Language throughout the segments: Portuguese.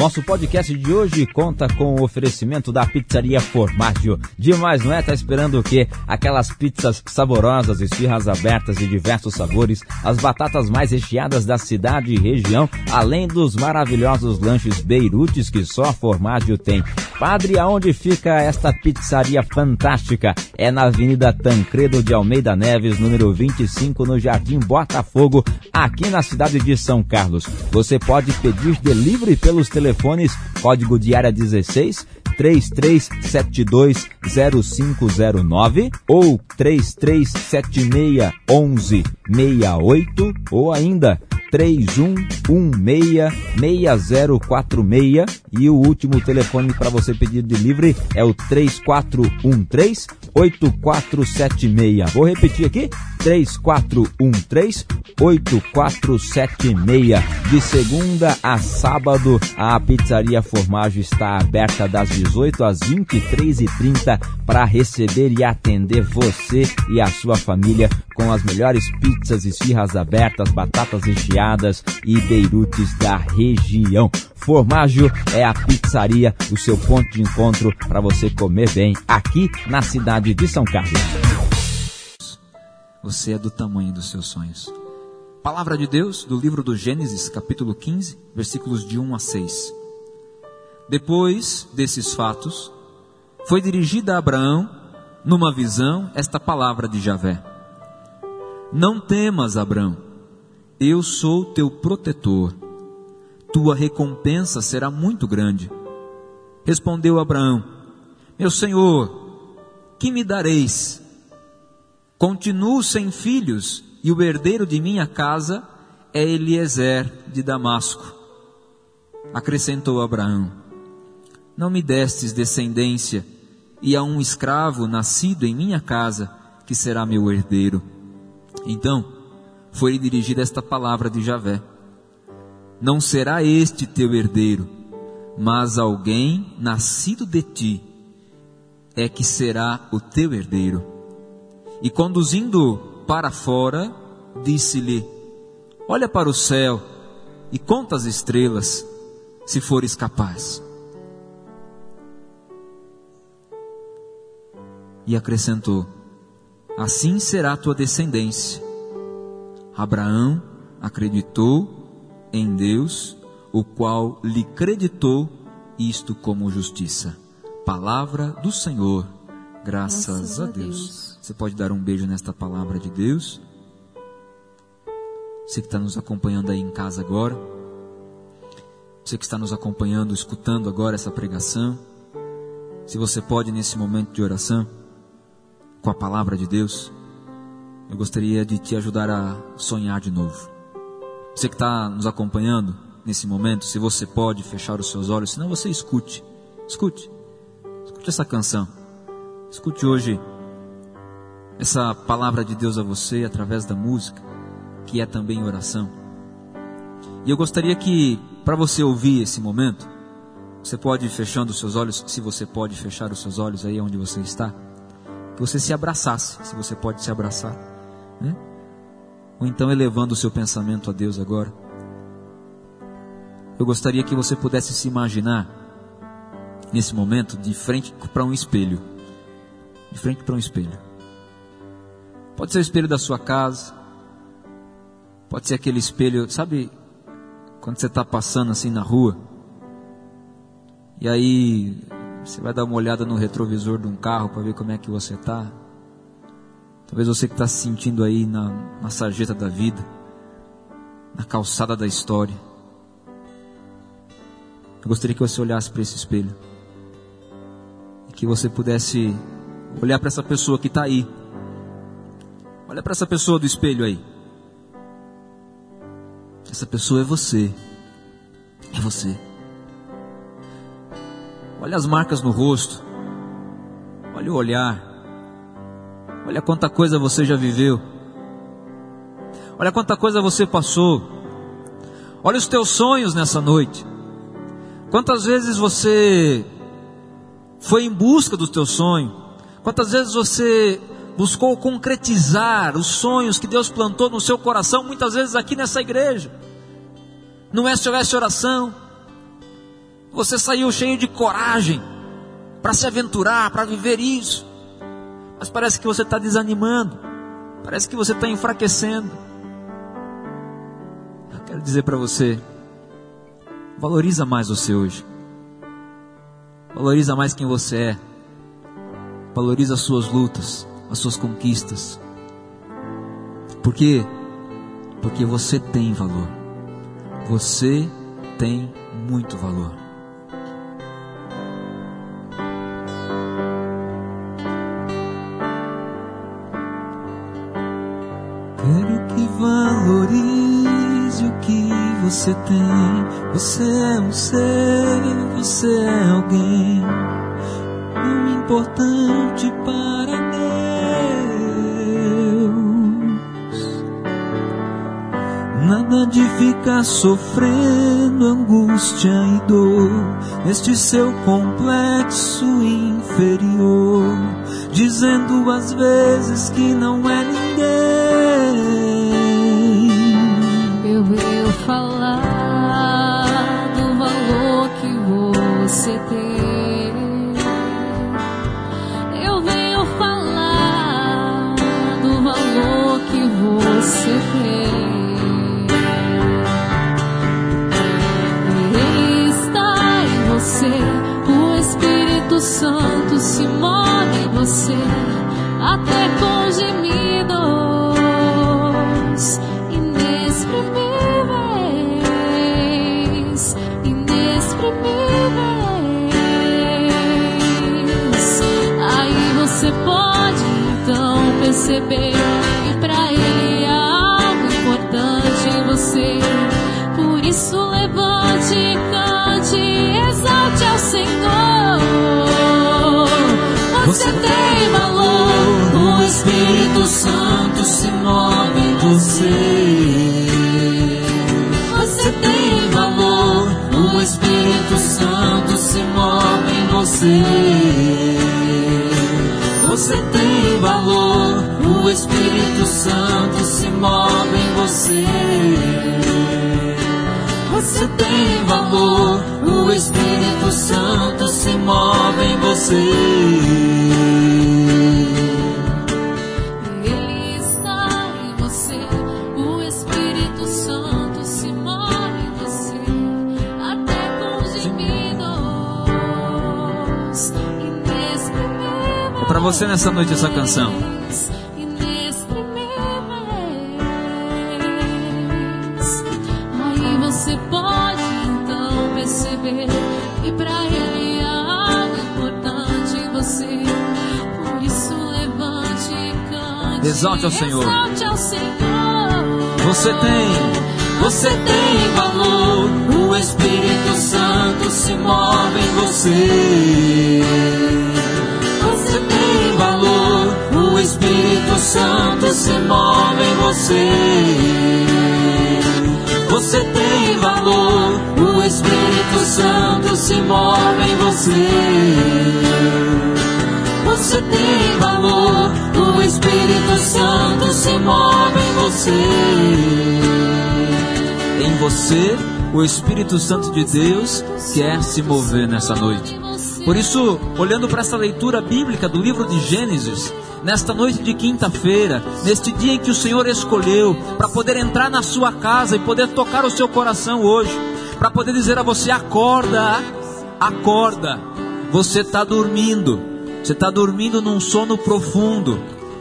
Nosso podcast de hoje conta com o oferecimento da pizzaria Formaggio. Demais, não é? Tá esperando o quê? Aquelas pizzas saborosas, esfirras abertas de diversos sabores, as batatas mais recheadas da cidade e região, além dos maravilhosos lanches beirutes que só a Formaggio tem. Padre, aonde fica esta pizzaria fantástica? É na Avenida Tancredo de Almeida Neves, número 25, no Jardim Botafogo, aqui na cidade de São Carlos. Você pode pedir delivery pelos telefones telefones, código de área 16 3372 0509 ou 3376 1168 ou ainda 31166046 e o último telefone para você pedir delivery é o 3413 8476. Vou repetir aqui: 3413 8476. De segunda a sábado, a Pizzaria Formagem está aberta das 18 às 23h30 para receber e atender você e a sua família com as melhores pizzas, esfirras abertas, batatas recheadas e beirutes da região. Formaggio é a pizzaria, o seu ponto de encontro para você comer bem aqui na cidade de São Carlos. Você é do tamanho dos seus sonhos. Palavra de Deus do livro do Gênesis, capítulo 15, versículos de 1 a 6. Depois desses fatos, foi dirigida a Abraão, numa visão, esta palavra de Javé: Não temas, Abraão, eu sou teu protetor tua recompensa será muito grande. Respondeu Abraão: Meu senhor, que me dareis? Continuo sem filhos, e o herdeiro de minha casa é Eliezer de Damasco. Acrescentou Abraão: Não me destes descendência, e a um escravo nascido em minha casa, que será meu herdeiro. Então, foi dirigida esta palavra de Javé não será este teu herdeiro, mas alguém nascido de ti é que será o teu herdeiro. E conduzindo para fora, disse-lhe: Olha para o céu e conta as estrelas, se fores capaz. E acrescentou: Assim será a tua descendência. Abraão acreditou em Deus, o qual lhe creditou isto como justiça. Palavra do Senhor, graças, a. Deus. Você pode dar um beijo nesta palavra de Deus. Você que está nos acompanhando aí em casa agora. Você que está nos acompanhando, escutando agora essa pregação. Se você pode, nesse momento de oração, com a palavra de Deus, eu gostaria de te ajudar a sonhar de novo. Você que está nos acompanhando nesse momento, se você pode fechar os seus olhos, senão você escute. Escute. Escute essa canção. Escute hoje essa palavra de Deus a você através da música, que é também oração. E eu gostaria que, para você ouvir esse momento, você pode fechando os seus olhos, se você pode fechar os seus olhos aí onde você está, que você se abraçasse, se você pode se abraçar, né? ou então elevando o seu pensamento a Deus agora. Eu gostaria que você pudesse se imaginar nesse momento de frente para um espelho. De frente para um espelho. Pode ser o espelho da sua casa. Pode ser aquele espelho, sabe, quando você está passando assim na rua. E aí você vai dar uma olhada no retrovisor de um carro para ver como é que você está. Talvez você que está se sentindo aí na, na sarjeta da vida, na calçada da história. Eu gostaria que você olhasse para esse espelho. E que você pudesse olhar para essa pessoa que está aí. Olha para essa pessoa do espelho aí. Essa pessoa é você. É você. Olha as marcas no rosto. Olha o olhar. Olha quanta coisa você já viveu. Olha quanta coisa você passou. Olha os teus sonhos nessa noite. Quantas vezes você foi em busca do teu sonho? Quantas vezes você buscou concretizar os sonhos que Deus plantou no seu coração, muitas vezes aqui nessa igreja? No SOS Oração, você saiu cheio de coragem para se aventurar, para viver isso, mas parece que você está desanimando, parece que você está enfraquecendo. Eu quero dizer para você, valoriza mais você hoje, valoriza mais quem você é, valoriza as suas lutas, as suas conquistas. Por quê? Porque você tem valor. Você tem muito valor. Quero que valorize o que você tem. Você é um ser, você é alguém importante para Deus. Nada de ficar sofrendo angústia e dor neste seu complexo inferior, dizendo às vezes que não é ninguém. Espírito Santo se move você, até com gemidos inexprimíveis, inexprimíveis. Aí você pode então perceber tem valor, O Espírito Santo se move em você. Você tem valor, o Espírito Santo se move em você. Você tem valor, o Espírito Santo se move em você. Você tem valor, o Espírito Santo se move em você. Você nessa noite essa canção. Aí você pode então perceber que pra ele há algo importante em você. Por isso levante e cante. Exalte ao Senhor. Exalte ao Senhor. Você tem, Você tem valor, o Espírito Santo se move em. Você Santo se move em você. Você tem valor, o Espírito Santo se move em você. Você tem valor, o Espírito Santo se move em você. em você o Espírito Santo de Deus quer se mover nessa noite. Por isso, olhando para essa leitura bíblica do livro de Gênesis, nesta noite de quinta-feira, neste dia em que o Senhor escolheu para poder entrar na sua casa e poder tocar o seu coração hoje, para poder dizer a você: acorda, acorda, você está dormindo, você está dormindo num sono profundo,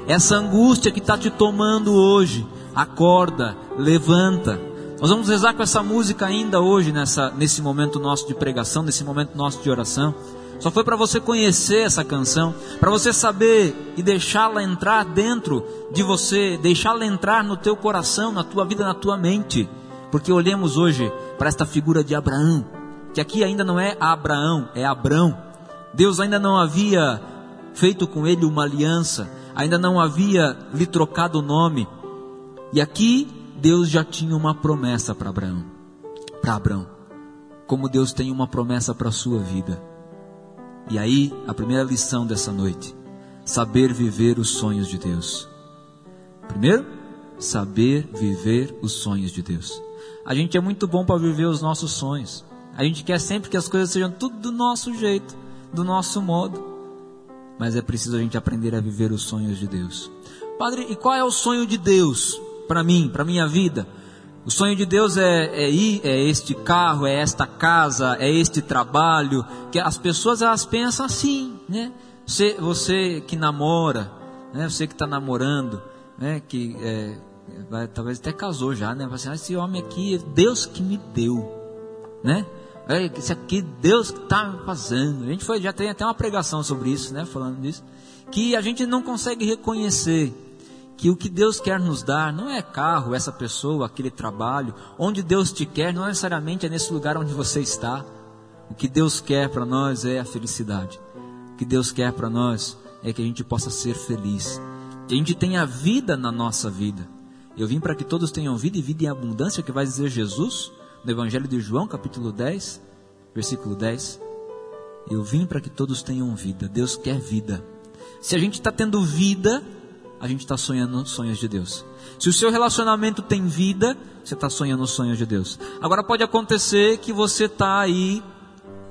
essa angústia que está te tomando hoje, acorda, levanta. Nós vamos rezar com essa música ainda hoje, nessa, nesse momento nosso de pregação, nesse momento nosso de oração. Só foi para você conhecer essa canção, para você saber e deixá-la entrar dentro de você, deixá-la entrar no teu coração, na tua vida, na tua mente. Porque olhemos hoje para esta figura de Abraão, que aqui ainda não é Abraão, é Abrão. Deus ainda não havia feito com ele uma aliança, ainda não havia lhe trocado o nome. E aqui Deus já tinha uma promessa para Abraão. Para Abraão. Como Deus tem uma promessa para a sua vida. E aí, a primeira lição dessa noite: saber viver os sonhos de Deus. Primeiro, saber viver os sonhos de Deus. A gente é muito bom para viver os nossos sonhos. A gente quer sempre que as coisas sejam tudo do nosso jeito, do nosso modo. Mas é preciso a gente aprender a viver os sonhos de Deus. Padre, e qual é o sonho de Deus para mim, para minha vida? O sonho de Deus é, é, ir, é este carro, é esta casa, é este trabalho. Que as pessoas elas pensam assim, né? Você, você que namora, né? Você que está namorando, né? Que é, vai, talvez até casou já, né? Assim, ah, esse homem aqui, é Deus que me deu, né? É, esse aqui, Deus que está fazendo. A gente foi, já tem até uma pregação sobre isso, né? Falando disso, que a gente não consegue reconhecer que o que Deus quer nos dar não é carro, essa pessoa, aquele trabalho. Onde Deus te quer não necessariamente é nesse lugar onde você está. O que Deus quer para nós é a felicidade. O que Deus quer para nós é que a gente possa ser feliz. Que a gente tenha vida na nossa vida. Eu vim para que todos tenham vida e vida em abundância, que vai dizer Jesus no Evangelho de João, capítulo 10, versículo 10. Eu vim para que todos tenham vida. Deus quer vida. Se a gente está tendo vida, a gente está sonhando sonhos de Deus. Se o seu relacionamento tem vida, você está sonhando sonhos de Deus. Agora pode acontecer que você está aí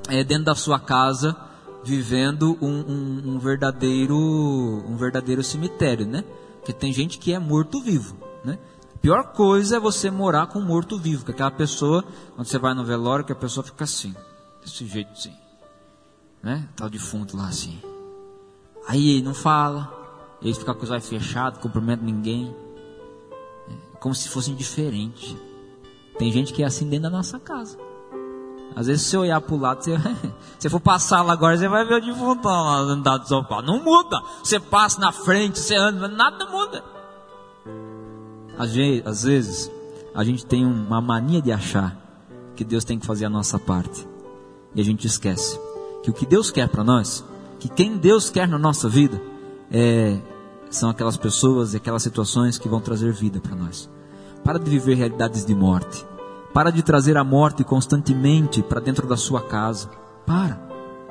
é, dentro da sua casa vivendo um, um, um, verdadeiro um verdadeiro cemitério, né? Que tem gente que é morto vivo, né? Pior coisa é você morar com um morto vivo, que aquela pessoa, quando você vai no velório, que a pessoa fica assim, desse jeito assim, né? Tá o defunto lá assim. Aí não fala, ele fica com os olhos fechados, cumprimenta ninguém. É como se fosse indiferente. Tem gente que é assim dentro da nossa casa. Às vezes, se você olhar para o lado, você, você for passar lá agora, você vai ver o defunto lá andar do sofá. Não muda. Você passa na frente, você anda, nada muda. Às vezes, às vezes, a gente tem uma mania de achar que Deus tem que fazer a nossa parte. E a gente esquece que o que Deus quer para nós, que quem Deus quer na nossa vida, é, são aquelas pessoas e aquelas situações que vão trazer vida para nós. Para de viver realidades de morte. Para de trazer a morte constantemente para dentro da sua casa. Para.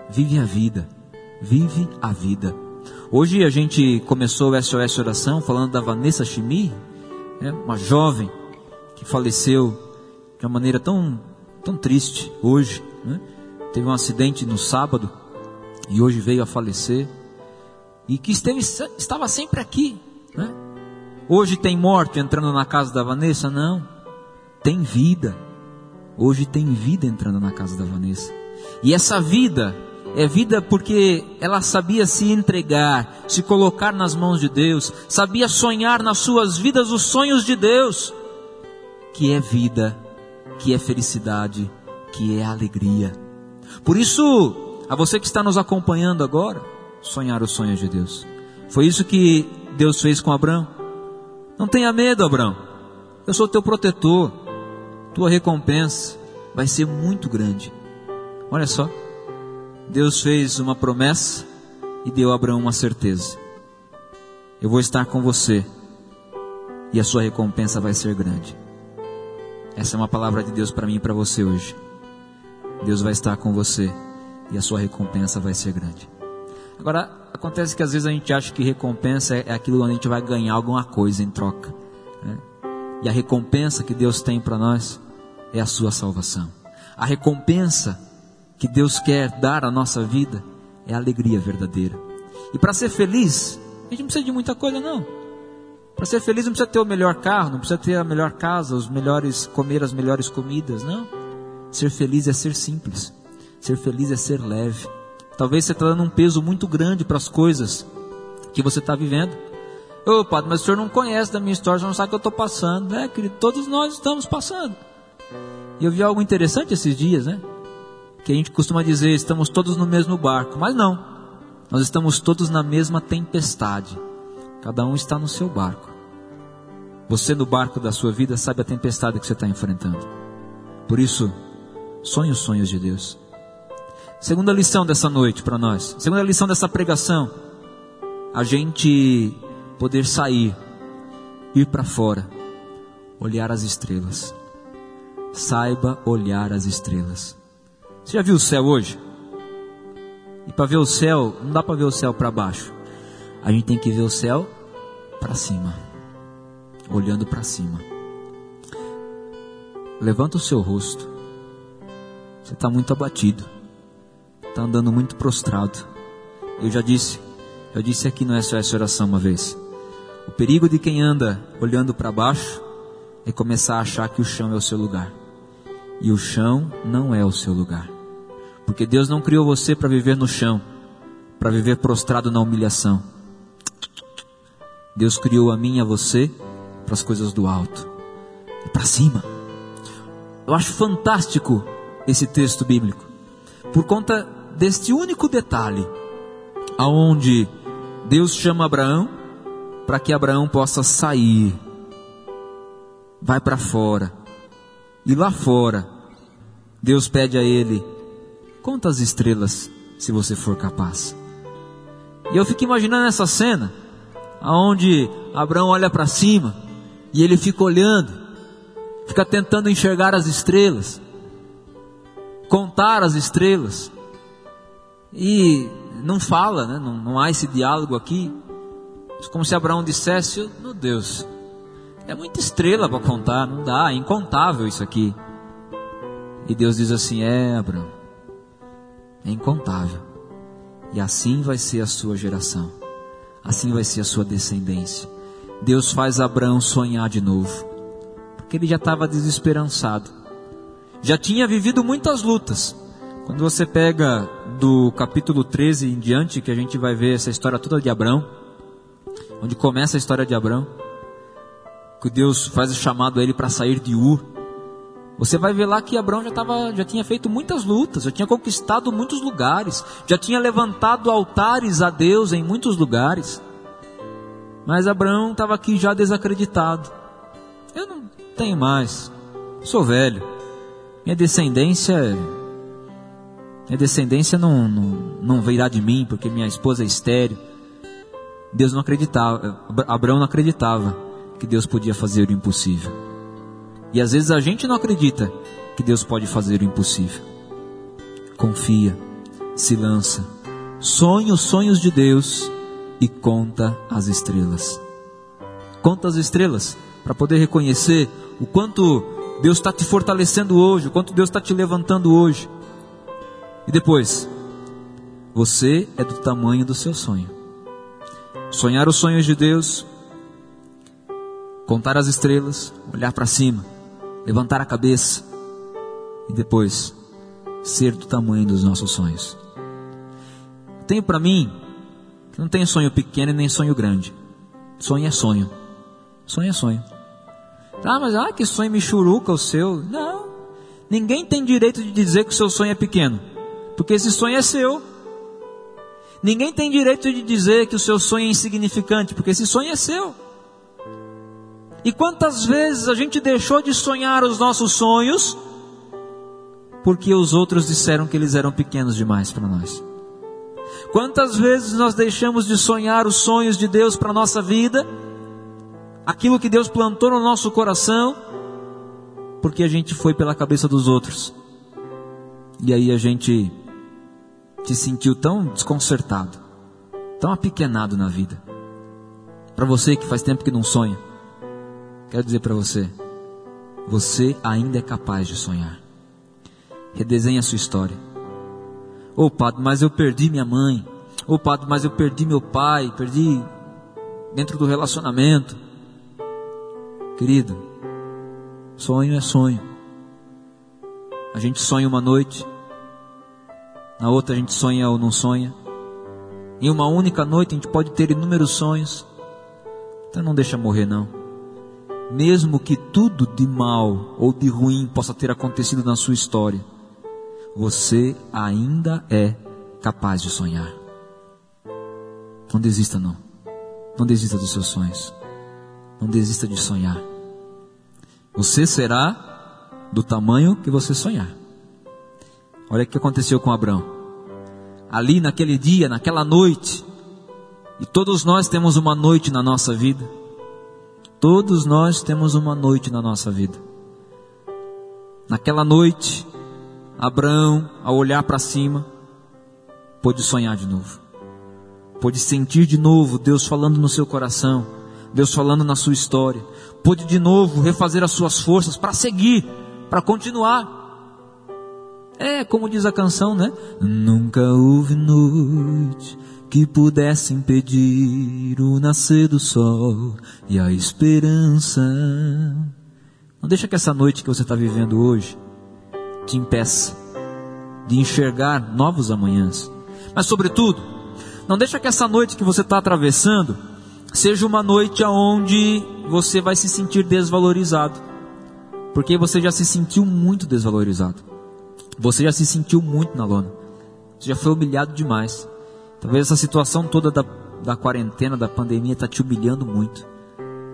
Vive a vida. Vive a vida. Hoje a gente começou o SOS Oração falando da Vanessa Chimi, né, uma jovem que faleceu de uma maneira tão, tão triste hoje. Né? Teve um acidente no sábado e hoje veio a falecer e que esteve, estava sempre aqui. Né? Hoje tem morte entrando na casa da Vanessa? Não. Tem vida. Hoje tem vida entrando na casa da Vanessa. E essa vida é vida porque ela sabia se entregar, se colocar nas mãos de Deus, sabia sonhar nas suas vidas os sonhos de Deus, que é vida, que é felicidade, que é alegria. Por isso, a você que está nos acompanhando agora, sonhar os sonhos de Deus. Foi isso que Deus fez com Abraão. Não tenha medo, Abraão. Eu sou teu protetor. Tua recompensa vai ser muito grande. Olha só. Deus fez uma promessa e deu a Abraão uma certeza. Eu vou estar com você e a sua recompensa vai ser grande. Essa é uma palavra de Deus para mim e para você hoje. Deus vai estar com você e a sua recompensa vai ser grande. Agora, acontece que às vezes a gente acha que recompensa é aquilo onde a gente vai ganhar alguma coisa em troca. Né? E a recompensa que Deus tem para nós é a sua salvação. A recompensa que Deus quer dar à nossa vida é a alegria verdadeira. E para ser feliz, a gente não precisa de muita coisa, não. Para ser feliz não precisa ter o melhor carro, não precisa ter a melhor casa, os melhores comer as melhores comidas, não. Ser feliz é ser simples. Ser feliz é ser leve. Talvez você está dando um peso muito grande para as coisas que você está vivendo. Ô padre, mas o senhor não conhece da minha história, o senhor não sabe o que eu estou passando. É, querido, todos nós estamos passando. E eu vi algo interessante esses dias, né? Que a gente costuma dizer, estamos todos no mesmo barco. Mas não. Nós estamos todos na mesma tempestade. Cada um está no seu barco. Você no barco da sua vida sabe a tempestade que você está enfrentando. Por isso, sonhe os sonhos de Deus. Segunda lição dessa noite para nós. Segunda lição dessa pregação. A gente poder sair, ir para fora, olhar as estrelas. Saiba olhar as estrelas. Você já viu o céu hoje? E para ver o céu, não dá para ver o céu para baixo. A gente tem que ver o céu para cima, olhando para cima. Levanta o seu rosto. Você está muito abatido, está andando muito prostrado. Eu já disse, eu disse aqui no SOS Oração uma vez. O perigo de quem anda olhando para baixo é começar a achar que o chão é o seu lugar. E o chão não é o seu lugar. Porque Deus não criou você para viver no chão, para viver prostrado na humilhação. Deus criou a mim e a você para as coisas do alto, e para cima. Eu acho fantástico esse texto bíblico, por conta deste único detalhe, aonde Deus chama Abraão para que Abraão possa sair, vai para fora, e lá fora, Deus pede a ele: conta as estrelas, se você for capaz. E eu fico imaginando essa cena, aonde Abraão olha para cima e ele fica olhando, fica tentando enxergar as estrelas, contar as estrelas, e não fala, né? não, não há esse diálogo aqui, como se Abraão dissesse: Meu Deus, é muita estrela para contar, não dá, é incontável isso aqui. E Deus diz assim: É, Abraão, é incontável, e assim vai ser a sua geração, assim vai ser a sua descendência. Deus faz Abraão sonhar de novo porque ele já estava desesperançado. Já tinha vivido muitas lutas. Quando você pega do capítulo 13 em diante, que a gente vai ver essa história toda de Abraão, onde começa a história de Abraão, que Deus faz o chamado a ele para sair de Ur. Você vai ver lá que Abraão já, tava, já tinha feito muitas lutas, já tinha conquistado muitos lugares, já tinha levantado altares a Deus em muitos lugares. Mas Abraão estava aqui já desacreditado. Eu não tenho mais. Sou velho. Minha descendência. Minha descendência não, não, não virá de mim, porque minha esposa é estéreo. Deus não acreditava, Abraão não acreditava que Deus podia fazer o impossível. E às vezes a gente não acredita que Deus pode fazer o impossível. Confia, se lança, sonha os sonhos de Deus e conta as estrelas. Conta as estrelas para poder reconhecer o quanto Deus está te fortalecendo hoje, o quanto Deus está te levantando hoje. E depois, você é do tamanho do seu sonho. Sonhar os sonhos de Deus, contar as estrelas, olhar para cima, levantar a cabeça e depois ser do tamanho dos nossos sonhos. Tenho para mim que não tem sonho pequeno e nem sonho grande. Sonho é sonho. Sonho é sonho. Ah, mas ah, que sonho michuruca o seu. Não. Ninguém tem direito de dizer que o seu sonho é pequeno. Porque esse sonho é seu. Ninguém tem direito de dizer que o seu sonho é insignificante, porque esse sonho é seu. E quantas vezes a gente deixou de sonhar os nossos sonhos porque os outros disseram que eles eram pequenos demais para nós? Quantas vezes nós deixamos de sonhar os sonhos de Deus para a nossa vida aquilo que Deus plantou no nosso coração, porque a gente foi pela cabeça dos outros. E aí a gente se sentiu tão desconcertado, tão apequenado na vida. Para você que faz tempo que não sonha, quero dizer para você, você ainda é capaz de sonhar. Redesenhe a sua história. Ô oh, padre, mas eu perdi minha mãe. Ô oh, padre, mas eu perdi meu pai, perdi dentro do relacionamento. Querido, sonho é sonho. A gente sonha uma noite, na outra a gente sonha ou não sonha. Em uma única noite a gente pode ter inúmeros sonhos. Então não deixa morrer não. Mesmo que tudo de mal ou de ruim possa ter acontecido na sua história, você ainda é capaz de sonhar. Não desista não. Não desista dos seus sonhos. Não desista de sonhar. Você será do tamanho que você sonhar. Olha o que aconteceu com Abraão. Ali naquele dia, naquela noite, E todos nós temos uma noite na nossa vida. Todos nós temos uma noite na nossa vida. Naquela noite, Abraão, ao olhar para cima, pôde sonhar de novo. Pôde sentir de novo Deus falando no seu coração, Deus falando na sua história. Pôde de novo refazer as suas forças para seguir, para continuar. É como diz a canção, né? Nunca houve noite que pudesse impedir o nascer do sol e a esperança. Não deixa que essa noite que você está vivendo hoje te impeça de enxergar novos amanhãs. Mas, sobretudo, não deixa que essa noite que você está atravessando seja uma noite onde você vai se sentir desvalorizado, porque você já se sentiu muito desvalorizado, você já se sentiu muito na lona, você já foi humilhado demais. Talvez essa situação toda da, da quarentena, da pandemia, está te humilhando muito.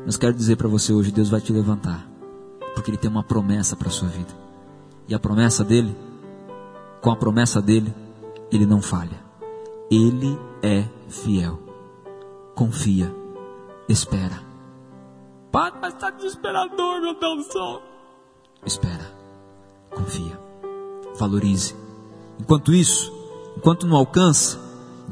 Mas quero dizer para você hoje: Deus vai te levantar, porque Ele tem uma promessa para a sua vida. E a promessa dele, com a promessa dele, Ele não falha. Ele é fiel. Confia, espera. Padre, mas está desesperador, meu Deus do céu. Espera, confia, valorize. Enquanto isso, enquanto não alcança,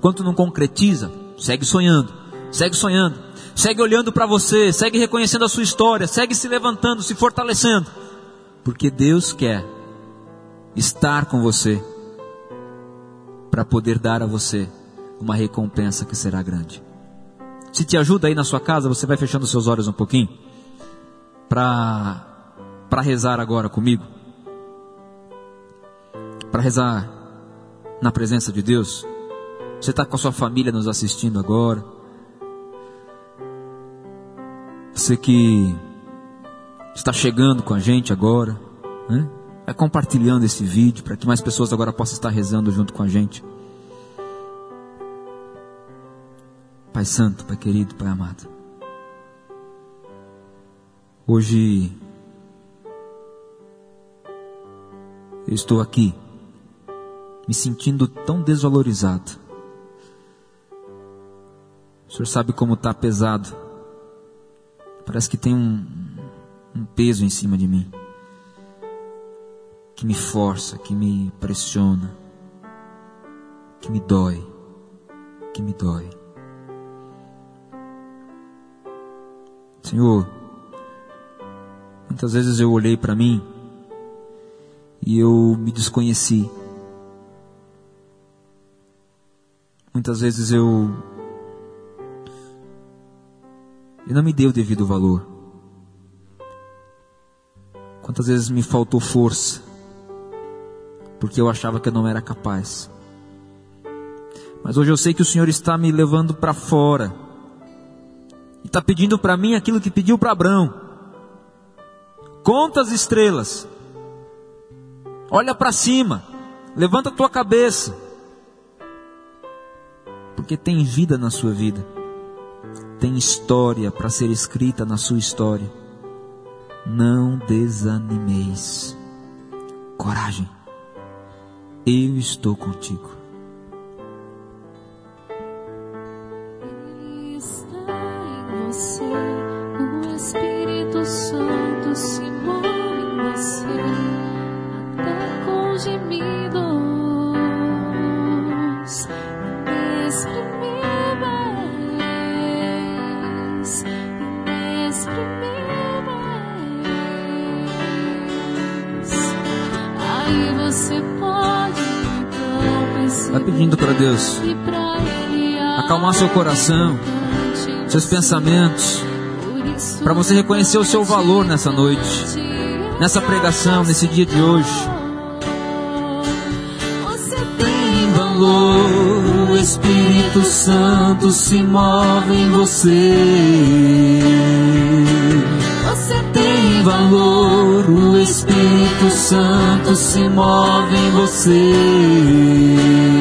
Enquanto não concretiza, segue sonhando, segue sonhando, segue olhando para você, segue reconhecendo a sua história, segue se levantando, se fortalecendo, porque Deus quer estar com você para poder dar a você uma recompensa que será grande. Se te ajuda aí na sua casa, você vai fechando seus olhos um pouquinho para para rezar agora comigo. Para rezar na presença de Deus. Você está com a sua família nos assistindo agora. Você que está chegando com a gente agora, né? vai compartilhando esse vídeo para que mais pessoas agora possam estar rezando junto com a gente. Pai Santo, Pai querido, Pai amado. Hoje eu estou aqui me sentindo tão desvalorizado. O senhor sabe como está pesado. Parece que tem um, um peso em cima de mim. Que me força, que me pressiona. Que me dói. Que me dói. Senhor, muitas vezes eu olhei para mim e eu me desconheci. Muitas vezes eu e não me deu o devido valor. Quantas vezes me faltou força, porque eu achava que eu não era capaz. Mas hoje eu sei que o Senhor está me levando para fora, e está pedindo para mim aquilo que pediu para Abraão: conta as estrelas, olha para cima, levanta a tua cabeça, porque tem vida na sua vida tem história para ser escrita na sua história. Não desanimeis. Coragem. Eu estou contigo. Santo se move em você, até com Vai pedindo para Deus acalmar seu coração, seus pensamentos, para você reconhecer o seu valor nessa noite, nessa pregação, nesse dia de hoje. Tem valor, o Espírito Santo se move em você. Você Tem valor, o Espírito Santo se move em você.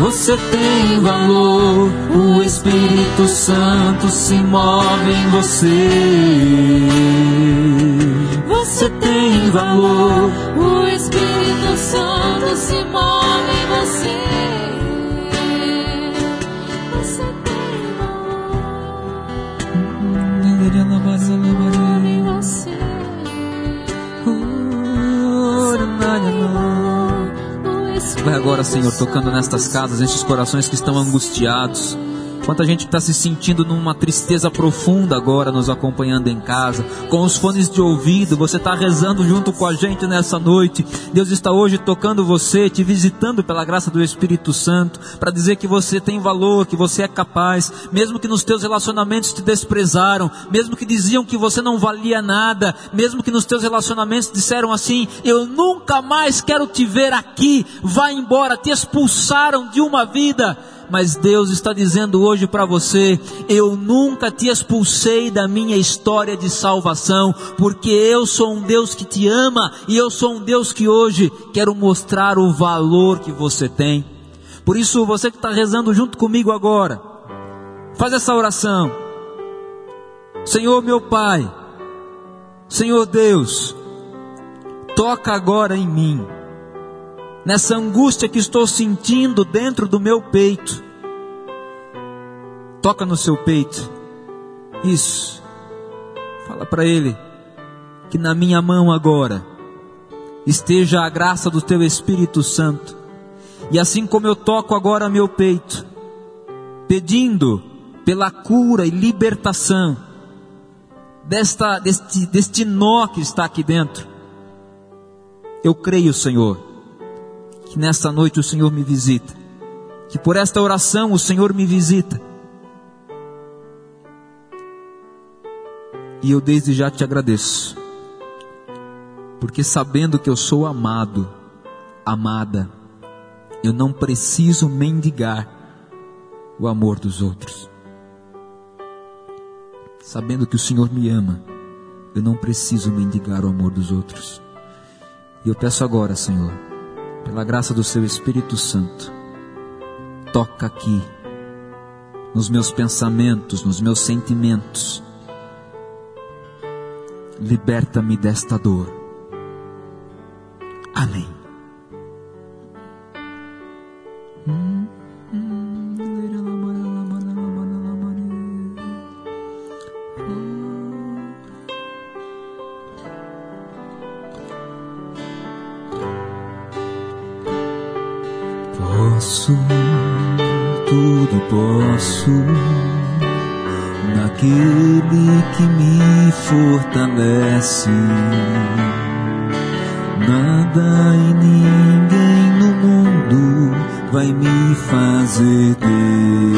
Você tem valor, o Espírito Santo se move em você. Você tem valor, O Espírito Santo se move Senhor, tocando nestas casas, nestes corações que estão angustiados. Quanta gente está se sentindo numa tristeza profunda agora, nos acompanhando em casa, com os fones de ouvido, você está rezando junto com a gente nessa noite. Deus está hoje tocando você, te visitando pela graça do Espírito Santo, para dizer que você tem valor, que você é capaz, mesmo que nos teus relacionamentos te desprezaram, mesmo que diziam que você não valia nada, mesmo que nos teus relacionamentos disseram assim: Eu nunca mais quero te ver aqui, vá embora, te expulsaram de uma vida mas Deus está dizendo hoje para você: eu nunca te expulsei da minha história de salvação, porque eu sou um Deus que te ama e eu sou um Deus que hoje quero mostrar o valor que você tem. Por isso, você que está rezando junto comigo agora, faz essa oração. Senhor meu Pai, Senhor Deus, toca agora em mim nessa angústia que estou sentindo dentro do meu peito. Toca no seu peito. Isso. Fala para ele que na minha mão agora esteja a graça do teu Espírito Santo. E assim como eu toco agora meu peito, pedindo pela cura e libertação desta deste, deste nó que está aqui dentro. Eu creio, Senhor, que nesta noite o Senhor me visita, que por esta oração o Senhor me visita. E eu desde já te agradeço, porque sabendo que eu sou amado, amada, eu não preciso mendigar o amor dos outros. Sabendo que o Senhor me ama, eu não preciso mendigar o amor dos outros. E eu peço agora, Senhor, pela graça do Seu Espírito Santo, toca aqui, nos meus pensamentos, nos meus sentimentos. Liberta-me desta dor. Amém. Nada e ninguém no mundo vai me fazer desistir.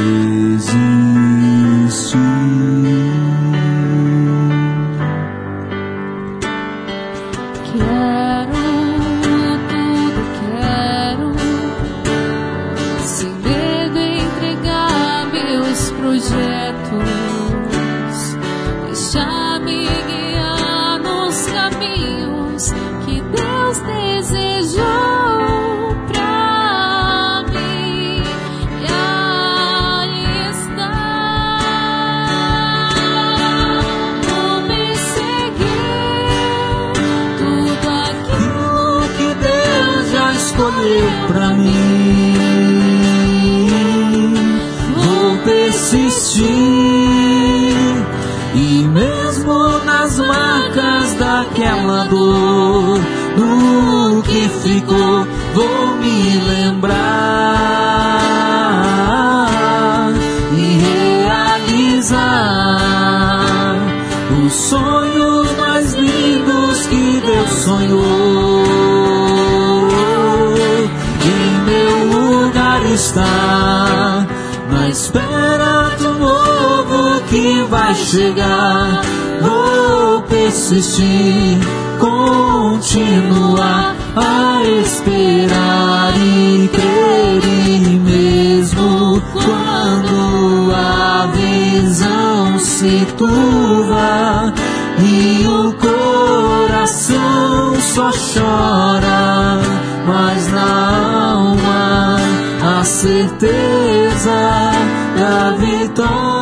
Dor, do que ficou, vou me lembrar e realizar os sonhos mais lindos que Deus sonhou. Em meu lugar está, na espera do novo que vai chegar. Vou persistir, continuar a esperar e crer e mesmo quando a visão se turva e o coração só chora, mas na alma a certeza da vitória.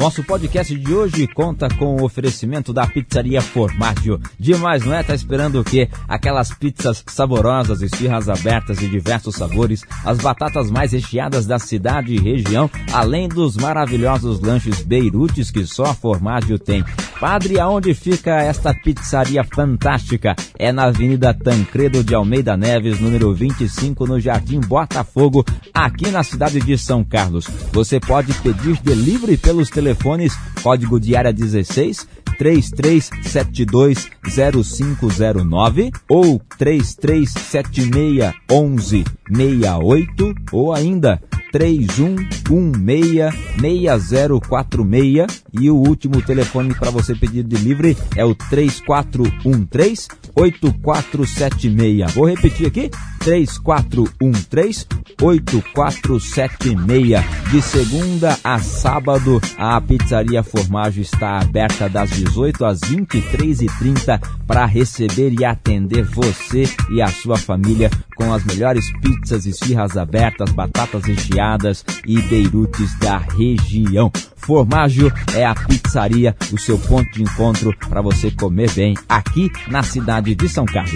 Nosso podcast de hoje conta com o oferecimento da pizzaria Formaggio. Demais, não é? Tá esperando o quê? Aquelas pizzas saborosas, esfirras abertas de diversos sabores, as batatas mais recheadas da cidade e região, além dos maravilhosos lanches beirutes que só a Formaggio tem. Padre, aonde fica esta pizzaria fantástica? É na Avenida Tancredo de Almeida Neves, número 25, no Jardim Botafogo, aqui na cidade de São Carlos. Você pode pedir delivery pelos telefones telefones, código de área 16 3372 0509 ou 3376 1168 ou ainda 31166046 e o último telefone para você pedir delivery é o 3413 8476. Vou repetir aqui: 3413 8476. De segunda a sábado, a Pizzaria Formagem está aberta das 18 às 23h30 para receber e atender você e a sua família com as melhores pizzas, esfirras abertas, batatas recheadas e beirutes da região. Formaggio é a pizzaria, o seu ponto de encontro para você comer bem aqui na cidade de São Carlos.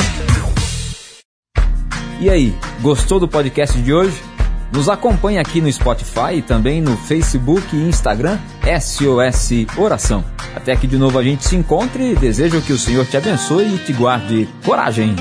E aí, gostou do podcast de hoje? Nos acompanhe aqui no Spotify e também no Facebook e Instagram SOS Oração. Até que de novo a gente se encontre. Desejo que o Senhor te abençoe e te guarde coragem.